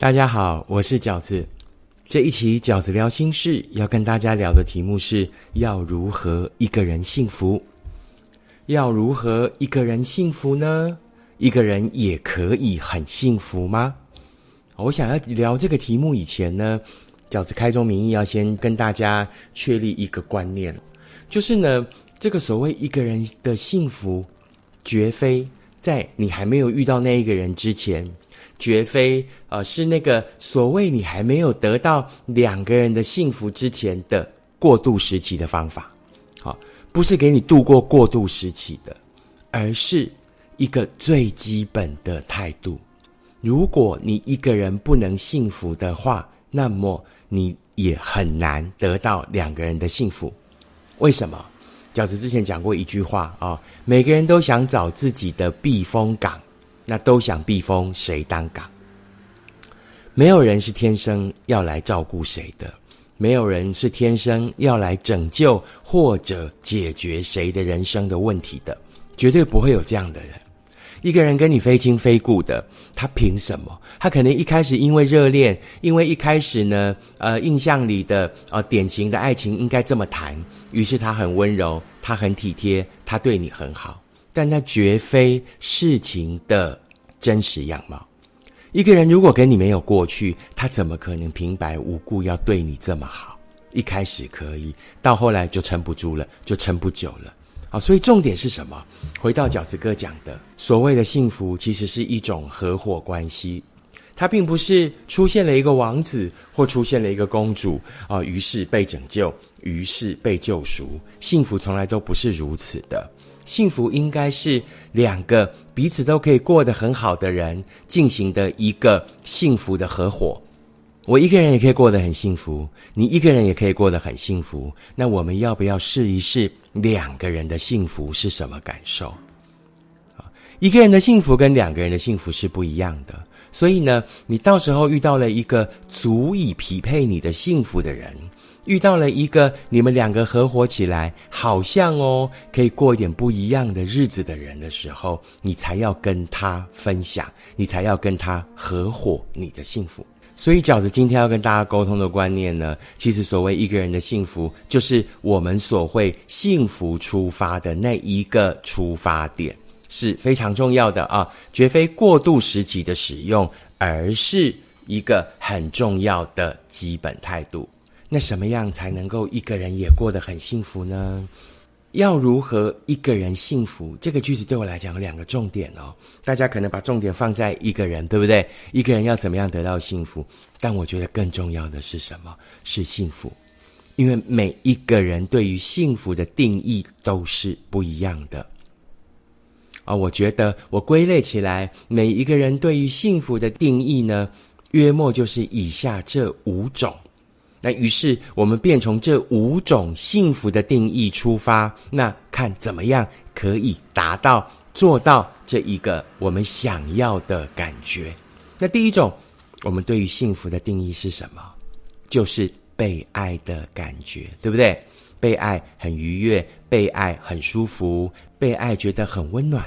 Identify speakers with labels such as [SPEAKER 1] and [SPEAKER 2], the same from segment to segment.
[SPEAKER 1] 大家好，我是饺子。这一期饺子聊心事，要跟大家聊的题目是要如何一个人幸福？要如何一个人幸福呢？一个人也可以很幸福吗？我想要聊这个题目以前呢，饺子开宗明义要先跟大家确立一个观念，就是呢，这个所谓一个人的幸福，绝非在你还没有遇到那一个人之前。绝非呃是那个所谓你还没有得到两个人的幸福之前的过渡时期的方法，好，不是给你度过过渡时期的，而是一个最基本的态度。如果你一个人不能幸福的话，那么你也很难得到两个人的幸福。为什么？小子之前讲过一句话啊，每个人都想找自己的避风港。那都想避风，谁当港？没有人是天生要来照顾谁的，没有人是天生要来拯救或者解决谁的人生的问题的，绝对不会有这样的人。一个人跟你非亲非故的，他凭什么？他可能一开始因为热恋，因为一开始呢，呃，印象里的呃典型的爱情应该这么谈，于是他很温柔，他很体贴，他对你很好。但那绝非事情的真实样貌。一个人如果跟你没有过去，他怎么可能平白无故要对你这么好？一开始可以，到后来就撑不住了，就撑不久了。好，所以重点是什么？回到饺子哥讲的，所谓的幸福，其实是一种合伙关系。它并不是出现了一个王子或出现了一个公主啊，于是被拯救，于是被救赎。幸福从来都不是如此的。幸福应该是两个彼此都可以过得很好的人进行的一个幸福的合伙。我一个人也可以过得很幸福，你一个人也可以过得很幸福。那我们要不要试一试两个人的幸福是什么感受？啊，一个人的幸福跟两个人的幸福是不一样的。所以呢，你到时候遇到了一个足以匹配你的幸福的人。遇到了一个你们两个合伙起来，好像哦可以过一点不一样的日子的人的时候，你才要跟他分享，你才要跟他合伙你的幸福。所以饺子今天要跟大家沟通的观念呢，其实所谓一个人的幸福，就是我们所会幸福出发的那一个出发点是非常重要的啊，绝非过渡时期的使用，而是一个很重要的基本态度。那什么样才能够一个人也过得很幸福呢？要如何一个人幸福？这个句子对我来讲有两个重点哦。大家可能把重点放在一个人，对不对？一个人要怎么样得到幸福？但我觉得更重要的是什么？是幸福，因为每一个人对于幸福的定义都是不一样的。啊，我觉得我归类起来，每一个人对于幸福的定义呢，约莫就是以下这五种。那于是我们便从这五种幸福的定义出发，那看怎么样可以达到做到这一个我们想要的感觉。那第一种，我们对于幸福的定义是什么？就是被爱的感觉，对不对？被爱很愉悦，被爱很舒服，被爱觉得很温暖。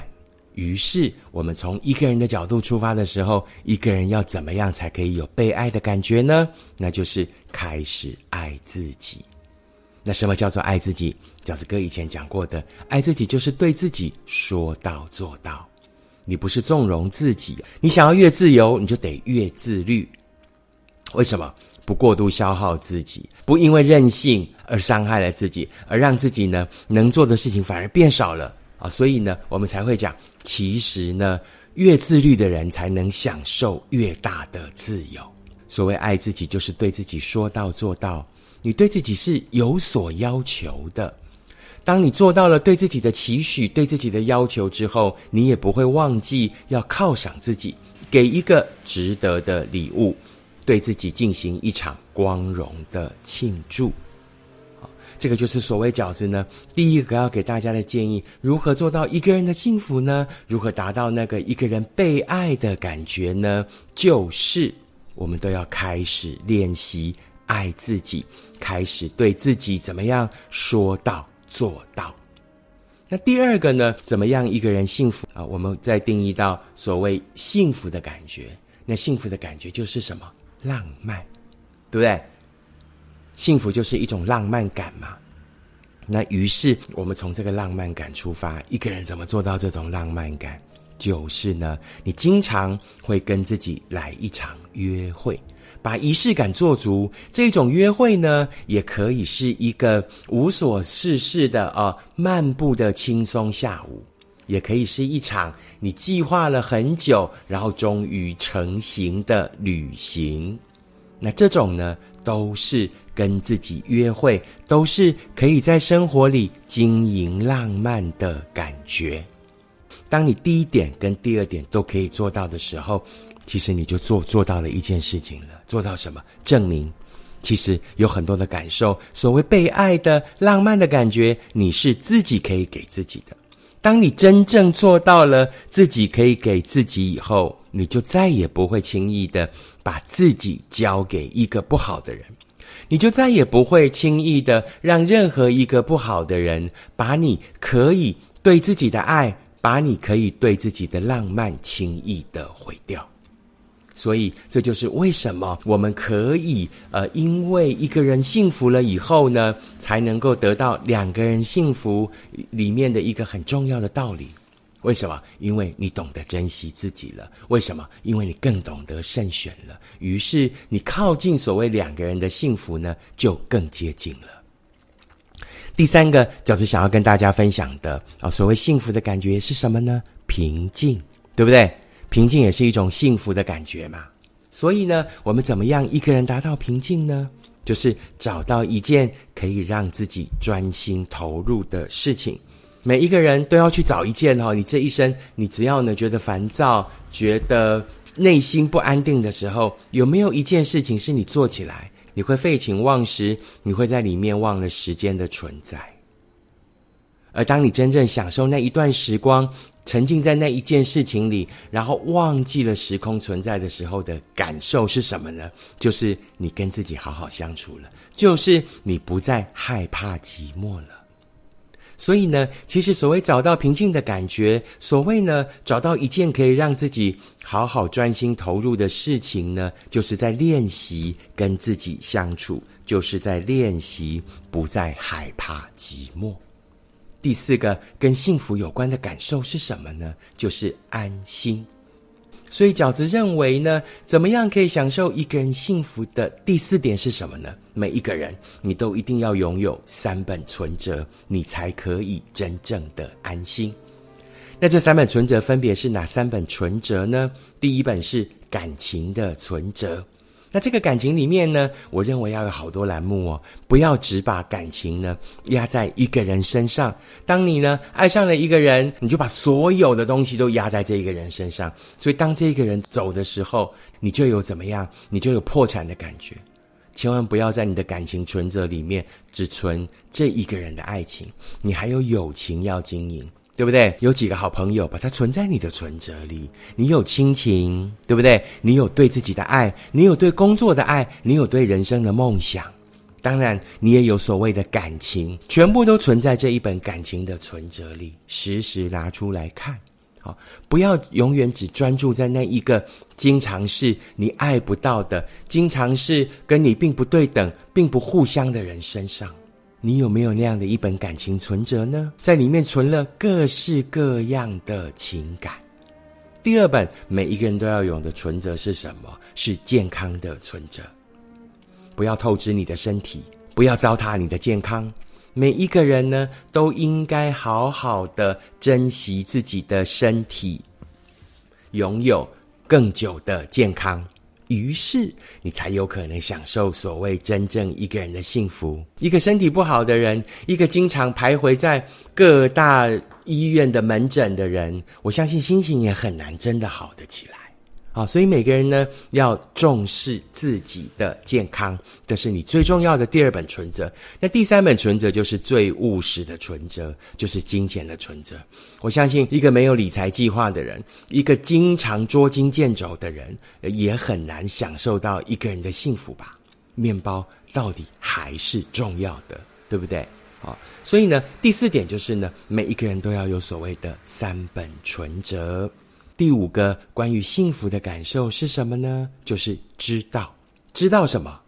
[SPEAKER 1] 于是，我们从一个人的角度出发的时候，一个人要怎么样才可以有被爱的感觉呢？那就是开始爱自己。那什么叫做爱自己？饺子哥以前讲过的，爱自己就是对自己说到做到。你不是纵容自己，你想要越自由，你就得越自律。为什么不过度消耗自己？不因为任性而伤害了自己，而让自己呢能做的事情反而变少了啊？所以呢，我们才会讲。其实呢，越自律的人才能享受越大的自由。所谓爱自己，就是对自己说到做到。你对自己是有所要求的。当你做到了对自己的期许、对自己的要求之后，你也不会忘记要犒赏自己，给一个值得的礼物，对自己进行一场光荣的庆祝。这个就是所谓饺子呢。第一个要给大家的建议，如何做到一个人的幸福呢？如何达到那个一个人被爱的感觉呢？就是我们都要开始练习爱自己，开始对自己怎么样说到做到。那第二个呢？怎么样一个人幸福啊？我们再定义到所谓幸福的感觉。那幸福的感觉就是什么？浪漫，对不对？幸福就是一种浪漫感嘛。那于是我们从这个浪漫感出发，一个人怎么做到这种浪漫感？就是呢，你经常会跟自己来一场约会，把仪式感做足。这种约会呢，也可以是一个无所事事的啊漫步的轻松下午，也可以是一场你计划了很久，然后终于成行的旅行。那这种呢，都是跟自己约会，都是可以在生活里经营浪漫的感觉。当你第一点跟第二点都可以做到的时候，其实你就做做到了一件事情了。做到什么？证明，其实有很多的感受，所谓被爱的浪漫的感觉，你是自己可以给自己的。当你真正做到了自己可以给自己以后，你就再也不会轻易的把自己交给一个不好的人，你就再也不会轻易的让任何一个不好的人把你可以对自己的爱。把你可以对自己的浪漫轻易的毁掉，所以这就是为什么我们可以呃，因为一个人幸福了以后呢，才能够得到两个人幸福里面的一个很重要的道理。为什么？因为你懂得珍惜自己了。为什么？因为你更懂得慎选了。于是你靠近所谓两个人的幸福呢，就更接近了。第三个就是想要跟大家分享的啊，所谓幸福的感觉是什么呢？平静，对不对？平静也是一种幸福的感觉嘛。所以呢，我们怎么样一个人达到平静呢？就是找到一件可以让自己专心投入的事情。每一个人都要去找一件哦，你这一生，你只要呢觉得烦躁、觉得内心不安定的时候，有没有一件事情是你做起来？你会废寝忘食，你会在里面忘了时间的存在。而当你真正享受那一段时光，沉浸在那一件事情里，然后忘记了时空存在的时候的感受是什么呢？就是你跟自己好好相处了，就是你不再害怕寂寞了。所以呢，其实所谓找到平静的感觉，所谓呢找到一件可以让自己好好专心投入的事情呢，就是在练习跟自己相处，就是在练习不再害怕寂寞。第四个跟幸福有关的感受是什么呢？就是安心。所以饺子认为呢，怎么样可以享受一个人幸福的第四点是什么呢？每一个人，你都一定要拥有三本存折，你才可以真正的安心。那这三本存折分别是哪三本存折呢？第一本是感情的存折。那这个感情里面呢，我认为要有好多栏目哦，不要只把感情呢压在一个人身上。当你呢爱上了一个人，你就把所有的东西都压在这一个人身上。所以当这一个人走的时候，你就有怎么样？你就有破产的感觉。千万不要在你的感情存折里面只存这一个人的爱情，你还有友情要经营。对不对？有几个好朋友，把它存在你的存折里。你有亲情，对不对？你有对自己的爱，你有对工作的爱，你有对人生的梦想。当然，你也有所谓的感情，全部都存在这一本感情的存折里，时时拿出来看。好，不要永远只专注在那一个经常是你爱不到的，经常是跟你并不对等、并不互相的人身上。你有没有那样的一本感情存折呢？在里面存了各式各样的情感。第二本，每一个人都要有的存折是什么？是健康的存折。不要透支你的身体，不要糟蹋你的健康。每一个人呢，都应该好好的珍惜自己的身体，拥有更久的健康。于是，你才有可能享受所谓真正一个人的幸福。一个身体不好的人，一个经常徘徊在各大医院的门诊的人，我相信心情也很难真的好得起来。啊，所以每个人呢要重视自己的健康，这是你最重要的第二本存折。那第三本存折就是最务实的存折，就是金钱的存折。我相信一个没有理财计划的人，一个经常捉襟见肘的人，也很难享受到一个人的幸福吧。面包到底还是重要的，对不对？啊，所以呢，第四点就是呢，每一个人都要有所谓的三本存折。第五个关于幸福的感受是什么呢？就是知道，知道什么？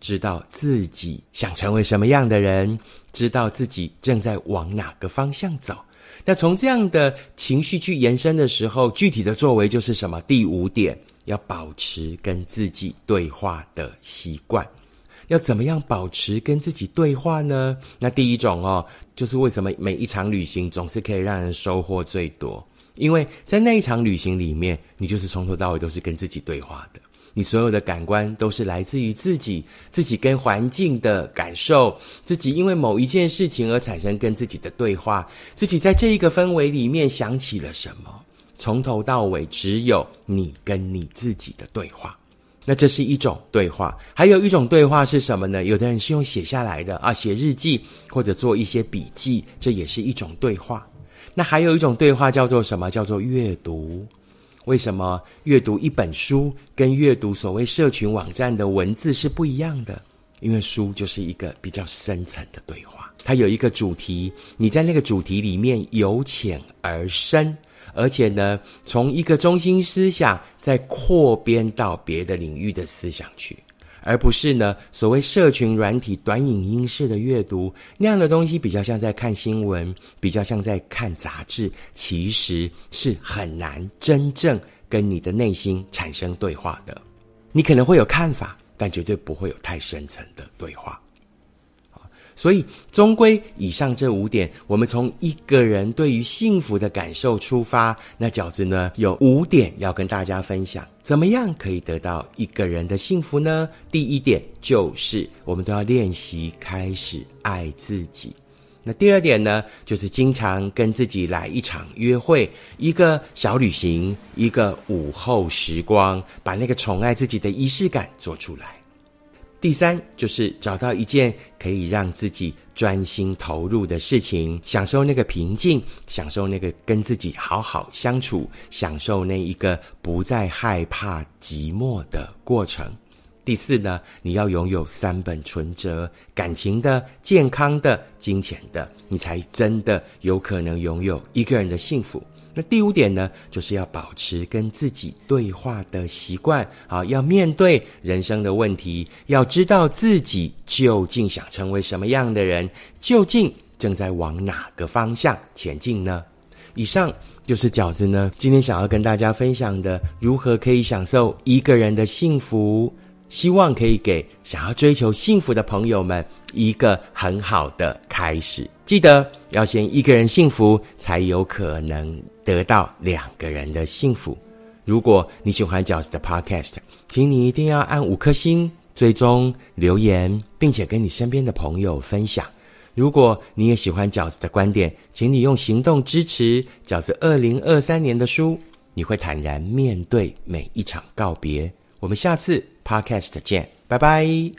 [SPEAKER 1] 知道自己想成为什么样的人，知道自己正在往哪个方向走。那从这样的情绪去延伸的时候，具体的作为就是什么？第五点，要保持跟自己对话的习惯。要怎么样保持跟自己对话呢？那第一种哦，就是为什么每一场旅行总是可以让人收获最多？因为在那一场旅行里面，你就是从头到尾都是跟自己对话的。你所有的感官都是来自于自己，自己跟环境的感受，自己因为某一件事情而产生跟自己的对话，自己在这一个氛围里面想起了什么，从头到尾只有你跟你自己的对话。那这是一种对话，还有一种对话是什么呢？有的人是用写下来的啊，写日记或者做一些笔记，这也是一种对话。那还有一种对话叫做什么？叫做阅读。为什么阅读一本书跟阅读所谓社群网站的文字是不一样的？因为书就是一个比较深层的对话，它有一个主题，你在那个主题里面由浅而深，而且呢，从一个中心思想再扩编到别的领域的思想去。而不是呢，所谓社群软体短影音式的阅读那样的东西，比较像在看新闻，比较像在看杂志，其实是很难真正跟你的内心产生对话的。你可能会有看法，但绝对不会有太深层的对话。所以，终归以上这五点，我们从一个人对于幸福的感受出发，那饺子呢有五点要跟大家分享，怎么样可以得到一个人的幸福呢？第一点就是，我们都要练习开始爱自己。那第二点呢，就是经常跟自己来一场约会，一个小旅行，一个午后时光，把那个宠爱自己的仪式感做出来。第三就是找到一件可以让自己专心投入的事情，享受那个平静，享受那个跟自己好好相处，享受那一个不再害怕寂寞的过程。第四呢，你要拥有三本存折：感情的、健康的、金钱的，你才真的有可能拥有一个人的幸福。那第五点呢，就是要保持跟自己对话的习惯啊，要面对人生的问题，要知道自己究竟想成为什么样的人，究竟正在往哪个方向前进呢？以上就是饺子呢今天想要跟大家分享的，如何可以享受一个人的幸福。希望可以给想要追求幸福的朋友们一个很好的开始。记得要先一个人幸福，才有可能得到两个人的幸福。如果你喜欢饺子的 Podcast，请你一定要按五颗星、追踪、留言，并且跟你身边的朋友分享。如果你也喜欢饺子的观点，请你用行动支持饺子二零二三年的书。你会坦然面对每一场告别。我们下次。Podcast 见，拜拜。